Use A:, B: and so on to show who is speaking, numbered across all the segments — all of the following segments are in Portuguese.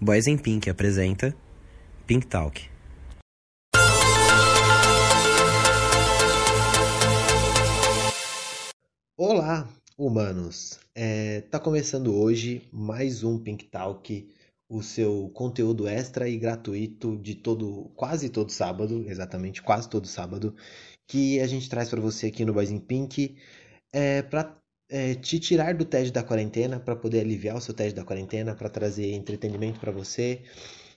A: Boys in Pink apresenta Pink Talk.
B: Olá, humanos! É, tá começando hoje mais um Pink Talk, o seu conteúdo extra e gratuito de todo, quase todo sábado, exatamente, quase todo sábado, que a gente traz para você aqui no Boys in Pink, é, para é, te tirar do tédio da quarentena, para poder aliviar o seu tédio da quarentena, para trazer entretenimento para você,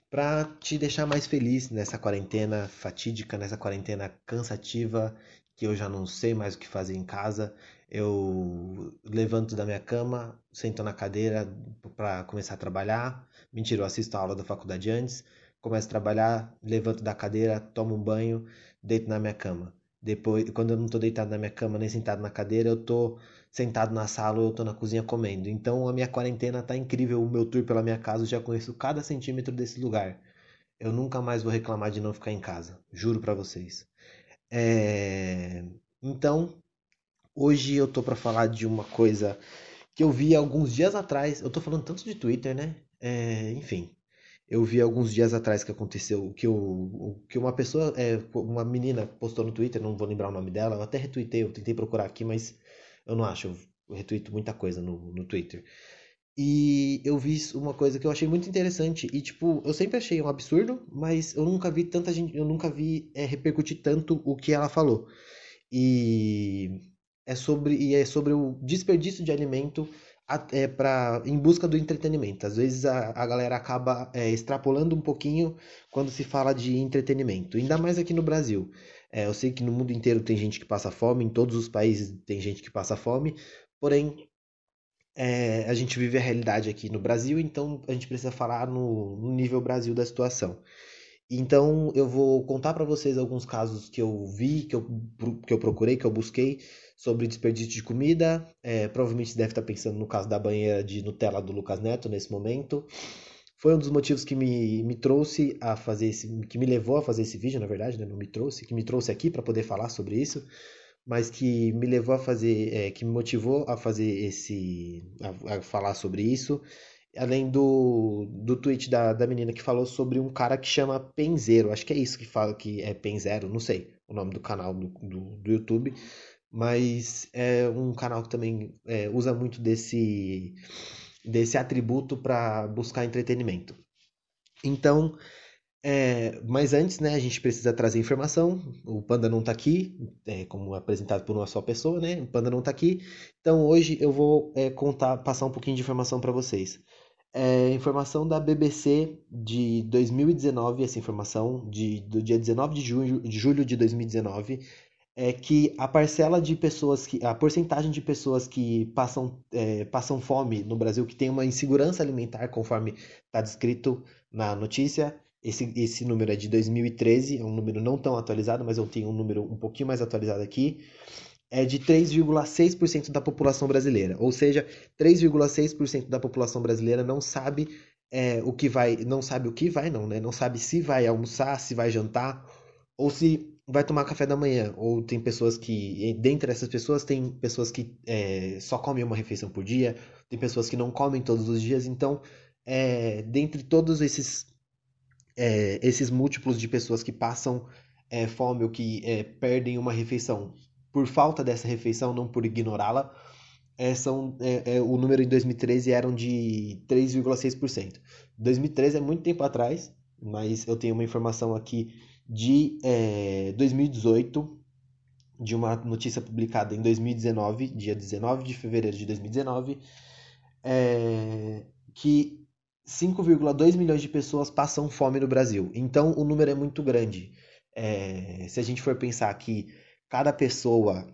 B: para te deixar mais feliz nessa quarentena fatídica, nessa quarentena cansativa, que eu já não sei mais o que fazer em casa. Eu levanto da minha cama, sento na cadeira para começar a trabalhar. Mentira, eu assisto a aula da faculdade antes, começo a trabalhar, levanto da cadeira, tomo um banho, deito na minha cama. Depois, quando eu não estou deitado na minha cama nem sentado na cadeira, eu estou sentado na sala ou eu estou na cozinha comendo. Então a minha quarentena tá incrível, o meu tour pela minha casa, eu já conheço cada centímetro desse lugar. Eu nunca mais vou reclamar de não ficar em casa, juro para vocês. É... Então, hoje eu tô para falar de uma coisa que eu vi alguns dias atrás. Eu tô falando tanto de Twitter, né? É... Enfim, eu vi alguns dias atrás que aconteceu que, eu, que uma pessoa, é, uma menina postou no Twitter, não vou lembrar o nome dela, eu até retuitei, eu tentei procurar aqui, mas eu não acho, eu retuito muita coisa no, no Twitter. E eu vi uma coisa que eu achei muito interessante. E, tipo, eu sempre achei um absurdo, mas eu nunca vi tanta gente. Eu nunca vi é, repercutir tanto o que ela falou. E é sobre, e é sobre o desperdício de alimento é, pra, em busca do entretenimento. Às vezes a, a galera acaba é, extrapolando um pouquinho quando se fala de entretenimento, ainda mais aqui no Brasil. É, eu sei que no mundo inteiro tem gente que passa fome, em todos os países tem gente que passa fome, porém é, a gente vive a realidade aqui no Brasil, então a gente precisa falar no, no nível Brasil da situação. Então eu vou contar para vocês alguns casos que eu vi, que eu, que eu procurei, que eu busquei sobre desperdício de comida. É, provavelmente deve estar pensando no caso da banheira de Nutella do Lucas Neto nesse momento. Foi um dos motivos que me, me trouxe a fazer esse, que me levou a fazer esse vídeo, na verdade, né? não me trouxe, que me trouxe aqui para poder falar sobre isso, mas que me levou a fazer, é, que me motivou a fazer esse, a, a, falar sobre isso, além do, do tweet da, da menina que falou sobre um cara que chama Penzeiro, acho que é isso que fala que é Penzero, não sei o nome do canal do, do, do YouTube, mas é um canal que também é, usa muito desse desse atributo para buscar entretenimento. Então, é, mas antes, né, a gente precisa trazer informação. O Panda não está aqui, é, como apresentado por uma só pessoa, né? O Panda não está aqui. Então hoje eu vou é, contar, passar um pouquinho de informação para vocês. É, informação da BBC de 2019, essa informação de, do dia 19 de julho, de julho de 2019 é que a parcela de pessoas que a porcentagem de pessoas que passam, é, passam fome no Brasil que tem uma insegurança alimentar conforme está descrito na notícia esse, esse número é de 2013 é um número não tão atualizado mas eu tenho um número um pouquinho mais atualizado aqui é de 3,6% da população brasileira. Ou seja 3,6% da população brasileira não sabe é, o que vai não sabe o que vai não né? Não sabe se vai almoçar se vai jantar ou se vai tomar café da manhã, ou tem pessoas que, dentre essas pessoas, tem pessoas que é, só comem uma refeição por dia, tem pessoas que não comem todos os dias, então, é, dentre todos esses, é, esses múltiplos de pessoas que passam é, fome ou que é, perdem uma refeição por falta dessa refeição, não por ignorá-la, é, são, o número em 2013 eram de 3,6%. 2013 é muito tempo atrás, mas eu tenho uma informação aqui de é, 2018, de uma notícia publicada em 2019, dia 19 de fevereiro de 2019, é, que 5,2 milhões de pessoas passam fome no Brasil. Então o número é muito grande. É, se a gente for pensar que cada pessoa,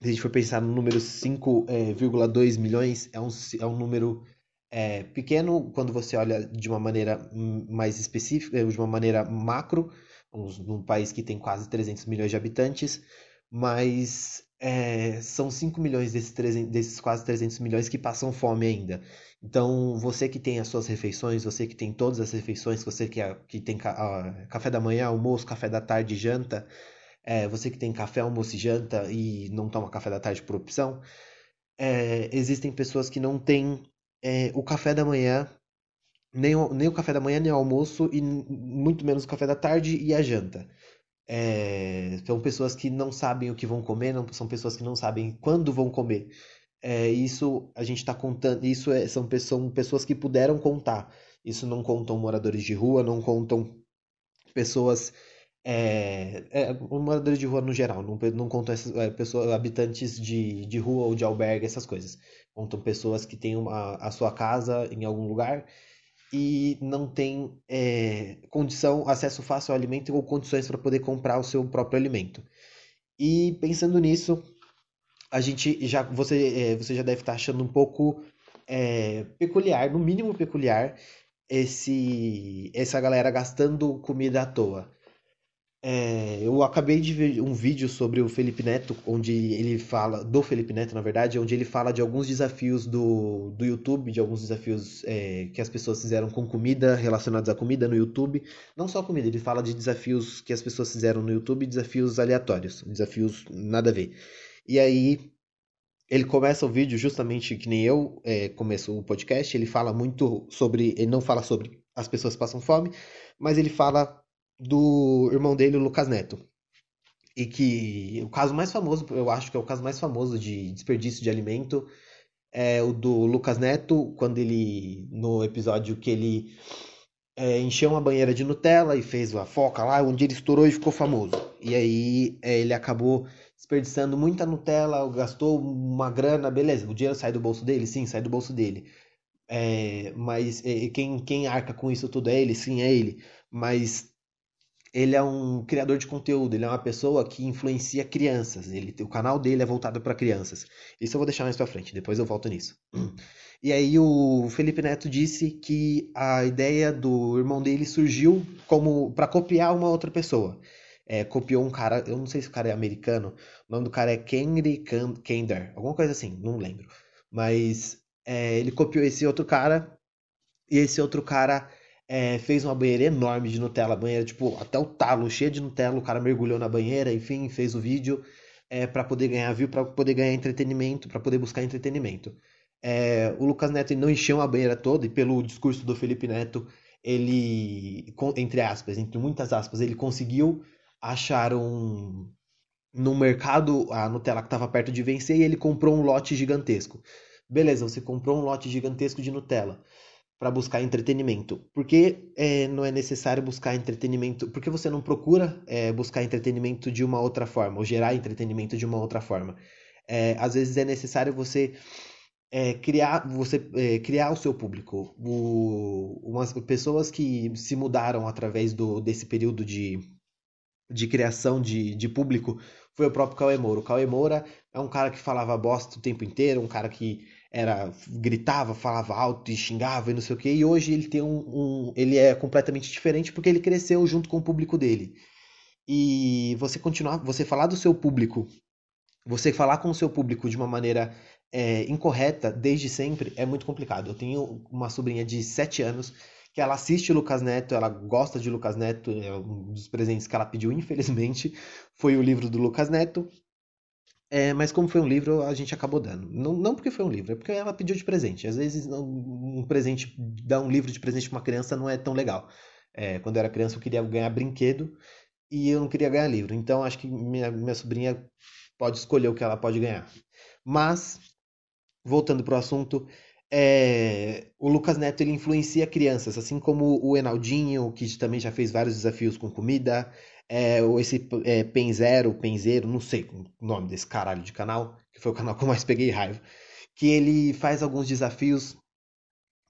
B: se a gente for pensar no número 5,2 é, milhões, é um, é um número é, pequeno quando você olha de uma maneira mais específica, de uma maneira macro, num país que tem quase 300 milhões de habitantes, mas é, são 5 milhões desses, 300, desses quase 300 milhões que passam fome ainda. Então, você que tem as suas refeições, você que tem todas as refeições, você que, que tem uh, café da manhã, almoço, café da tarde, janta, é, você que tem café, almoço e janta e não toma café da tarde por opção, é, existem pessoas que não têm é, o café da manhã nem o, nem o café da manhã, nem o almoço, e muito menos o café da tarde e a janta. É, são pessoas que não sabem o que vão comer, não, são pessoas que não sabem quando vão comer. É, isso a gente está contando, isso é, são, são pessoas que puderam contar. Isso não contam moradores de rua, não contam pessoas é, é, moradores de rua no geral, não, não contam essas, é, pessoas, habitantes de, de rua ou de albergue, essas coisas. Contam pessoas que têm uma, a sua casa em algum lugar e não têm é, condição, acesso fácil ao alimento ou condições para poder comprar o seu próprio alimento. E pensando nisso, a gente já você, é, você já deve estar achando um pouco é, peculiar, no mínimo peculiar, esse essa galera gastando comida à toa. É, eu acabei de ver um vídeo sobre o Felipe Neto, onde ele fala, do Felipe Neto, na verdade, onde ele fala de alguns desafios do, do YouTube, de alguns desafios é, que as pessoas fizeram com comida, relacionados à comida no YouTube. Não só comida, ele fala de desafios que as pessoas fizeram no YouTube, desafios aleatórios, desafios nada a ver. E aí, ele começa o vídeo justamente que nem eu é, começo o podcast, ele fala muito sobre, ele não fala sobre as pessoas passam fome, mas ele fala do irmão dele, o Lucas Neto. E que o caso mais famoso, eu acho que é o caso mais famoso de desperdício de alimento, é o do Lucas Neto, quando ele, no episódio que ele é, encheu uma banheira de Nutella e fez uma foca lá, onde ele estourou e ficou famoso. E aí é, ele acabou desperdiçando muita Nutella, gastou uma grana, beleza, o dinheiro sai do bolso dele? Sim, sai do bolso dele. É, mas é, quem, quem arca com isso tudo é ele? Sim, é ele. Mas ele é um criador de conteúdo, ele é uma pessoa que influencia crianças. Ele, o canal dele é voltado para crianças. Isso eu vou deixar mais para frente, depois eu volto nisso. E aí o Felipe Neto disse que a ideia do irmão dele surgiu como para copiar uma outra pessoa. É, copiou um cara, eu não sei se o cara é americano, o nome do cara é Henry Kender, alguma coisa assim, não lembro. Mas é, ele copiou esse outro cara e esse outro cara é, fez uma banheira enorme de Nutella, banheira tipo até o talo, cheia de Nutella, o cara mergulhou na banheira, enfim, fez o vídeo é, para poder ganhar view, para poder ganhar entretenimento, para poder buscar entretenimento. É, o Lucas Neto não encheu a banheira toda e pelo discurso do Felipe Neto, ele, entre aspas, entre muitas aspas, ele conseguiu achar um no mercado a Nutella que estava perto de vencer e ele comprou um lote gigantesco. Beleza, você comprou um lote gigantesco de Nutella para buscar entretenimento. Por que é, não é necessário buscar entretenimento? Por que você não procura é, buscar entretenimento de uma outra forma, ou gerar entretenimento de uma outra forma? É, às vezes é necessário você é, criar, você é, criar o seu público. O, umas pessoas que se mudaram através do, desse período de, de criação de, de público foi o próprio Cauê Moura. O Cauê Moura é um cara que falava bosta o tempo inteiro, um cara que era gritava, falava alto e xingava e não sei o que. E hoje ele tem um, um, ele é completamente diferente porque ele cresceu junto com o público dele. E você continuar, você falar do seu público, você falar com o seu público de uma maneira é, incorreta desde sempre é muito complicado. Eu tenho uma sobrinha de 7 anos que ela assiste Lucas Neto, ela gosta de Lucas Neto, é um dos presentes que ela pediu, infelizmente, foi o livro do Lucas Neto. É, mas como foi um livro, a gente acabou dando. Não, não porque foi um livro, é porque ela pediu de presente. Às vezes um presente, dar um livro de presente para uma criança não é tão legal. É, quando eu era criança eu queria ganhar brinquedo e eu não queria ganhar livro. Então acho que minha, minha sobrinha pode escolher o que ela pode ganhar. Mas, voltando para o assunto, é, o Lucas Neto ele influencia crianças, assim como o Enaldinho, que também já fez vários desafios com comida, é, esse é, Penzero, Penzeiro, não sei o nome desse caralho de canal, que foi o canal que eu mais peguei raiva, que ele faz alguns desafios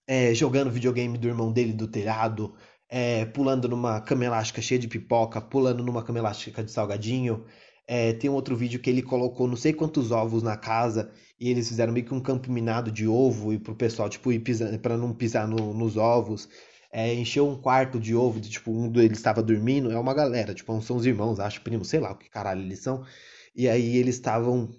B: é, jogando videogame do irmão dele do telhado, é, pulando numa cama elástica cheia de pipoca, pulando numa cama elástica de salgadinho. É, tem um outro vídeo que ele colocou não sei quantos ovos na casa e eles fizeram meio que um campo minado de ovo e pro pessoal, tipo, ir para não pisar no, nos ovos é, encheu um quarto de ovo, de, tipo, um deles estava dormindo, é uma galera, tipo, são os irmãos, acho, primos, sei lá o que caralho eles são. E aí eles estavam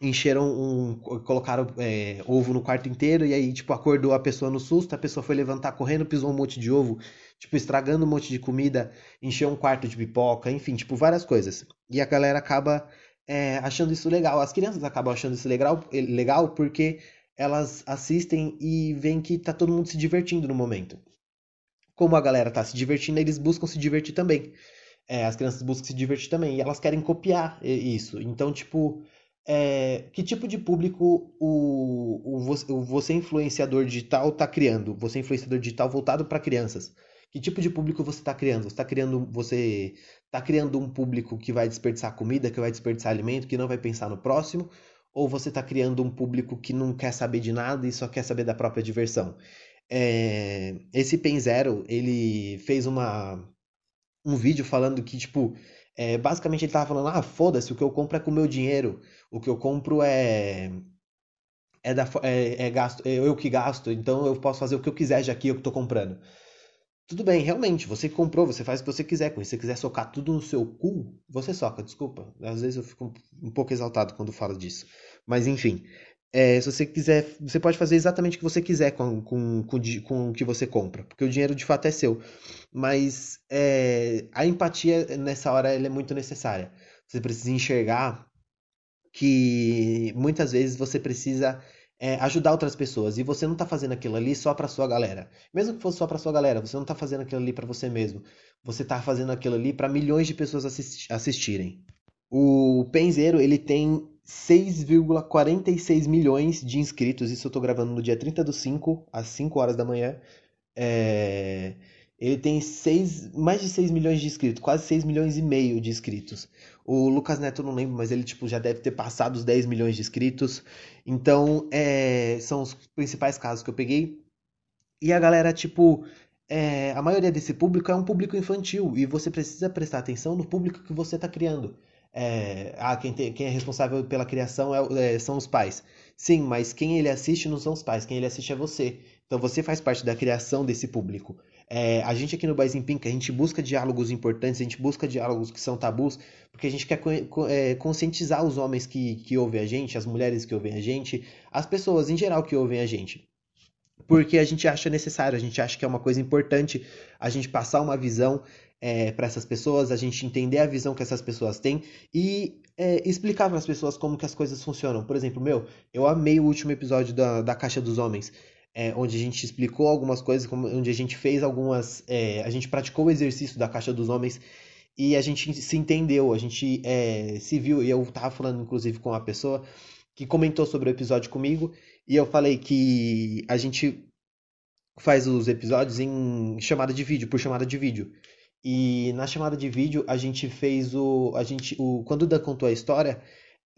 B: encheram um. colocaram é, ovo no quarto inteiro, e aí, tipo, acordou a pessoa no susto, a pessoa foi levantar correndo, pisou um monte de ovo, tipo, estragando um monte de comida, encheu um quarto de pipoca, enfim, tipo, várias coisas. E a galera acaba é, achando isso legal. As crianças acabam achando isso legal, legal porque elas assistem e veem que tá todo mundo se divertindo no momento. Como a galera tá se divertindo, eles buscam se divertir também. É, as crianças buscam se divertir também e elas querem copiar isso. Então, tipo, é, que tipo de público o, o, o você influenciador digital está criando? Você influenciador digital voltado para crianças. Que tipo de público você está criando? Você está criando, você tá criando um público que vai desperdiçar comida, que vai desperdiçar alimento, que não vai pensar no próximo? Ou você está criando um público que não quer saber de nada e só quer saber da própria diversão? É, esse Pen Zero, ele fez uma, um vídeo falando que, tipo, é, basicamente ele tava falando, ah, foda-se, o que eu compro é com o meu dinheiro, o que eu compro é é, da, é, é gasto, é eu que gasto, então eu posso fazer o que eu quiser já que eu que tô comprando. Tudo bem, realmente, você comprou, você faz o que você quiser com isso. Se você quiser socar tudo no seu cu, você soca, desculpa. Às vezes eu fico um pouco exaltado quando falo disso. Mas enfim, é, se você quiser, você pode fazer exatamente o que você quiser com, com, com, com o que você compra, porque o dinheiro de fato é seu. Mas é, a empatia nessa hora é muito necessária. Você precisa enxergar que muitas vezes você precisa é, ajudar outras pessoas e você não está fazendo aquilo ali só para sua galera. Mesmo que fosse só para sua galera, você não está fazendo aquilo ali para você mesmo. Você está fazendo aquilo ali para milhões de pessoas assisti assistirem. O Penzeiro ele tem 6,46 milhões de inscritos. Isso eu tô gravando no dia 30 do 5, às 5 horas da manhã. É... Ele tem seis, mais de 6 milhões de inscritos, quase 6 milhões e meio de inscritos. O Lucas Neto não lembro, mas ele tipo, já deve ter passado os 10 milhões de inscritos. Então, é... são os principais casos que eu peguei. E a galera, tipo, é... a maioria desse público é um público infantil. E você precisa prestar atenção no público que você está criando é, ah, quem, tem, quem, é responsável pela criação é, é, são os pais. Sim, mas quem ele assiste não são os pais, quem ele assiste é você. Então você faz parte da criação desse público. É, a gente aqui no in Pink, a gente busca diálogos importantes, a gente busca diálogos que são tabus, porque a gente quer é, conscientizar os homens que, que ouvem a gente, as mulheres que ouvem a gente, as pessoas em geral que ouvem a gente porque a gente acha necessário, a gente acha que é uma coisa importante a gente passar uma visão é, para essas pessoas, a gente entender a visão que essas pessoas têm e é, explicar para as pessoas como que as coisas funcionam. Por exemplo, meu, eu amei o último episódio da, da Caixa dos Homens, é, onde a gente explicou algumas coisas, onde a gente fez algumas. É, a gente praticou o exercício da Caixa dos Homens e a gente se entendeu, a gente é, se viu, e eu tava falando inclusive com uma pessoa que comentou sobre o episódio comigo, e eu falei que a gente faz os episódios em chamada de vídeo, por chamada de vídeo. E na chamada de vídeo a gente fez o. A gente, o quando o Dan contou a história,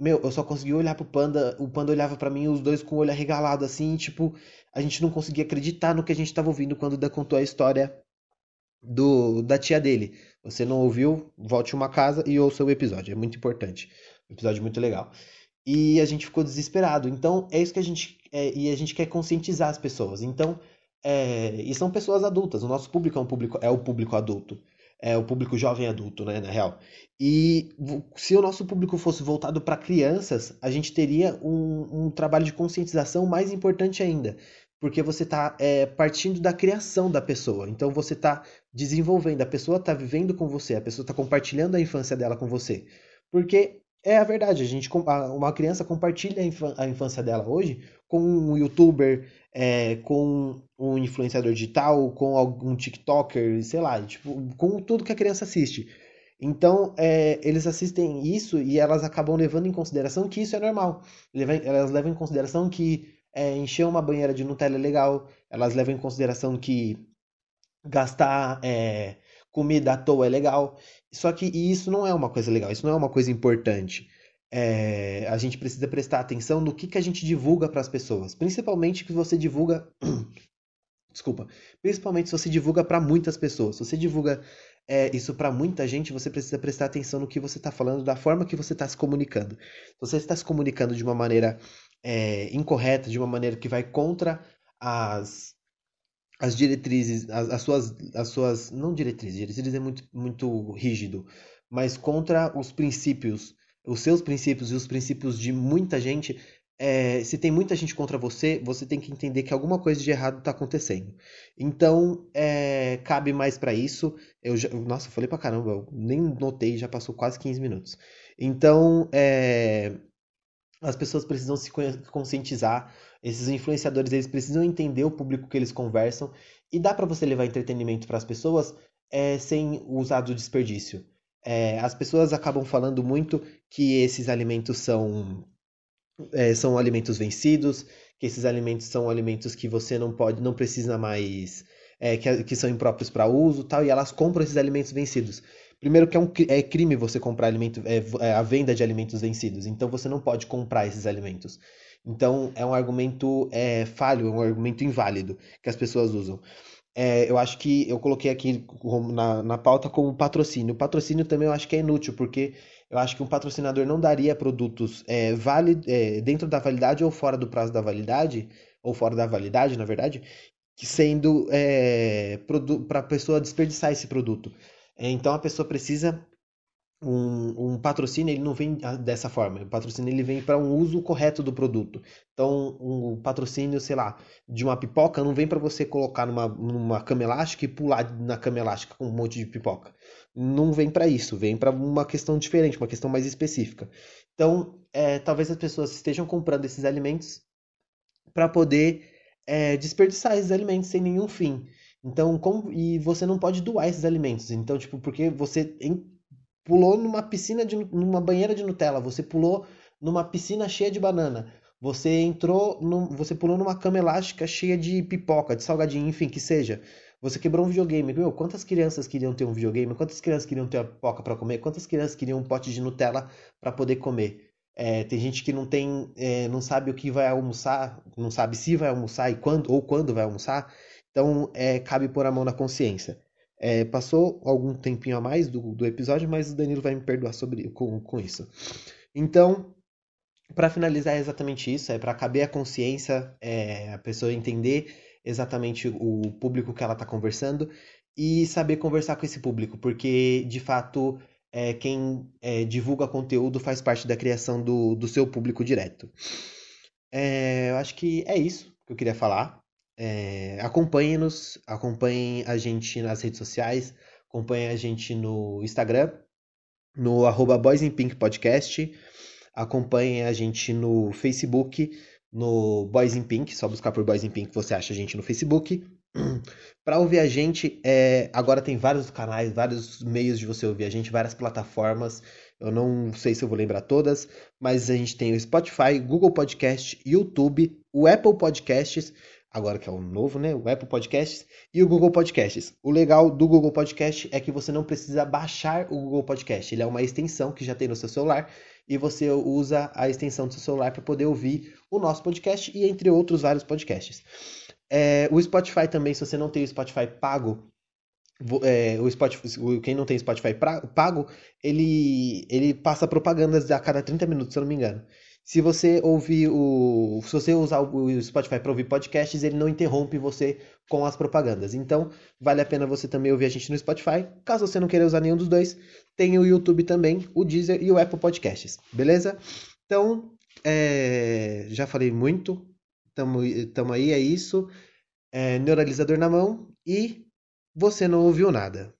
B: meu, eu só consegui olhar pro Panda, o Panda olhava para mim, os dois com o olho arregalado assim, tipo, a gente não conseguia acreditar no que a gente estava ouvindo quando o Dan contou a história do da tia dele. Você não ouviu? Volte uma casa e ouça o episódio, é muito importante. Um episódio muito legal. E a gente ficou desesperado. Então, é isso que a gente é, e a gente quer conscientizar as pessoas. Então, é, e são pessoas adultas. O nosso público é um público é o público adulto é, o público jovem adulto, né, na real. E se o nosso público fosse voltado para crianças, a gente teria um, um, trabalho de conscientização mais importante ainda, porque você está é, partindo da criação da pessoa. Então você está desenvolvendo, a pessoa está vivendo com você, a pessoa está compartilhando a infância dela com você. Porque é a verdade, a gente, uma criança compartilha a infância dela hoje com um youtuber, é, com um influenciador digital, com algum TikToker, sei lá, tipo, com tudo que a criança assiste. Então, é, eles assistem isso e elas acabam levando em consideração que isso é normal. Elas levam em consideração que é, encher uma banheira de Nutella é legal, elas levam em consideração que gastar é, comida à toa é legal. Só que isso não é uma coisa legal, isso não é uma coisa importante. É, a gente precisa prestar atenção no que, que a gente divulga para as pessoas, principalmente que você divulga. Desculpa. Principalmente se você divulga para muitas pessoas. Se você divulga é, isso para muita gente, você precisa prestar atenção no que você está falando, da forma que você está se comunicando. Se você está se comunicando de uma maneira é, incorreta, de uma maneira que vai contra as, as diretrizes, as, as, suas, as suas. Não diretrizes, diretrizes é muito, muito rígido, mas contra os princípios, os seus princípios e os princípios de muita gente. É, se tem muita gente contra você, você tem que entender que alguma coisa de errado está acontecendo. Então, é, cabe mais para isso. Eu já, nossa, falei pra caramba, eu nem notei, já passou quase 15 minutos. Então, é, as pessoas precisam se conscientizar Esses influenciadores, eles precisam entender o público que eles conversam e dá para você levar entretenimento para as pessoas é, sem usar do desperdício. É, as pessoas acabam falando muito que esses alimentos são, é, são alimentos vencidos, que esses alimentos são alimentos que você não pode, não precisa mais, é, que, que são impróprios para uso, tal, e elas compram esses alimentos vencidos. Primeiro que é, um, é crime você comprar alimento, é, é, a venda de alimentos vencidos, então você não pode comprar esses alimentos. Então é um argumento é, falho, é um argumento inválido que as pessoas usam. É, eu acho que eu coloquei aqui na, na pauta como patrocínio. O patrocínio também eu acho que é inútil, porque eu acho que um patrocinador não daria produtos é, valid, é, dentro da validade ou fora do prazo da validade, ou fora da validade, na verdade, que sendo é, para a pessoa desperdiçar esse produto. É, então a pessoa precisa um, um, patrocínio ele não vem dessa forma. O patrocínio ele vem para um uso correto do produto. Então, um patrocínio, sei lá, de uma pipoca não vem para você colocar numa, numa cama elástica e pular na cama elástica com um monte de pipoca. Não vem para isso, vem para uma questão diferente, uma questão mais específica. Então, é, talvez as pessoas estejam comprando esses alimentos para poder é, desperdiçar esses alimentos sem nenhum fim. Então, como, e você não pode doar esses alimentos. Então, tipo, porque você pulou numa piscina de numa banheira de Nutella, você pulou numa piscina cheia de banana. Você entrou, no, você pulou numa cama elástica cheia de pipoca, de salgadinho, enfim, que seja. Você quebrou um videogame. Meu, quantas crianças queriam ter um videogame? Quantas crianças queriam ter a pipoca para comer? Quantas crianças queriam um pote de Nutella para poder comer? É, tem gente que não tem, é, não sabe o que vai almoçar, não sabe se vai almoçar e quando ou quando vai almoçar. Então, é, cabe pôr a mão na consciência. É, passou algum tempinho a mais do, do episódio, mas o Danilo vai me perdoar sobre com, com isso. Então, para finalizar, é exatamente isso: é para caber a consciência, é, a pessoa entender exatamente o público que ela está conversando e saber conversar com esse público, porque de fato é, quem é, divulga conteúdo faz parte da criação do, do seu público direto. É, eu acho que é isso que eu queria falar. É, Acompanhe-nos, acompanhem a gente nas redes sociais, acompanhem a gente no Instagram, no arroba Boys in Pink Podcast, acompanhem a gente no Facebook, no Boys in Pink, só buscar por Boys in Pink você acha a gente no Facebook. Para ouvir a gente, é, agora tem vários canais, vários meios de você ouvir a gente, várias plataformas. Eu não sei se eu vou lembrar todas, mas a gente tem o Spotify, Google Podcast, YouTube, o Apple Podcasts agora que é o novo, né? O Apple Podcasts e o Google Podcasts. O legal do Google Podcast é que você não precisa baixar o Google Podcast. Ele é uma extensão que já tem no seu celular e você usa a extensão do seu celular para poder ouvir o nosso podcast e entre outros vários podcasts. É, o Spotify também, se você não tem o Spotify pago, é, o Spotify, quem não tem Spotify pago, ele, ele passa propagandas a cada 30 minutos, se eu não me engano. Se você ouvir o. Se você usar o Spotify para ouvir podcasts, ele não interrompe você com as propagandas. Então, vale a pena você também ouvir a gente no Spotify. Caso você não queira usar nenhum dos dois, tem o YouTube também, o Deezer e o Apple Podcasts. Beleza? Então, é... já falei muito. Tamo, tamo aí, é isso. É, neuralizador na mão e você não ouviu nada.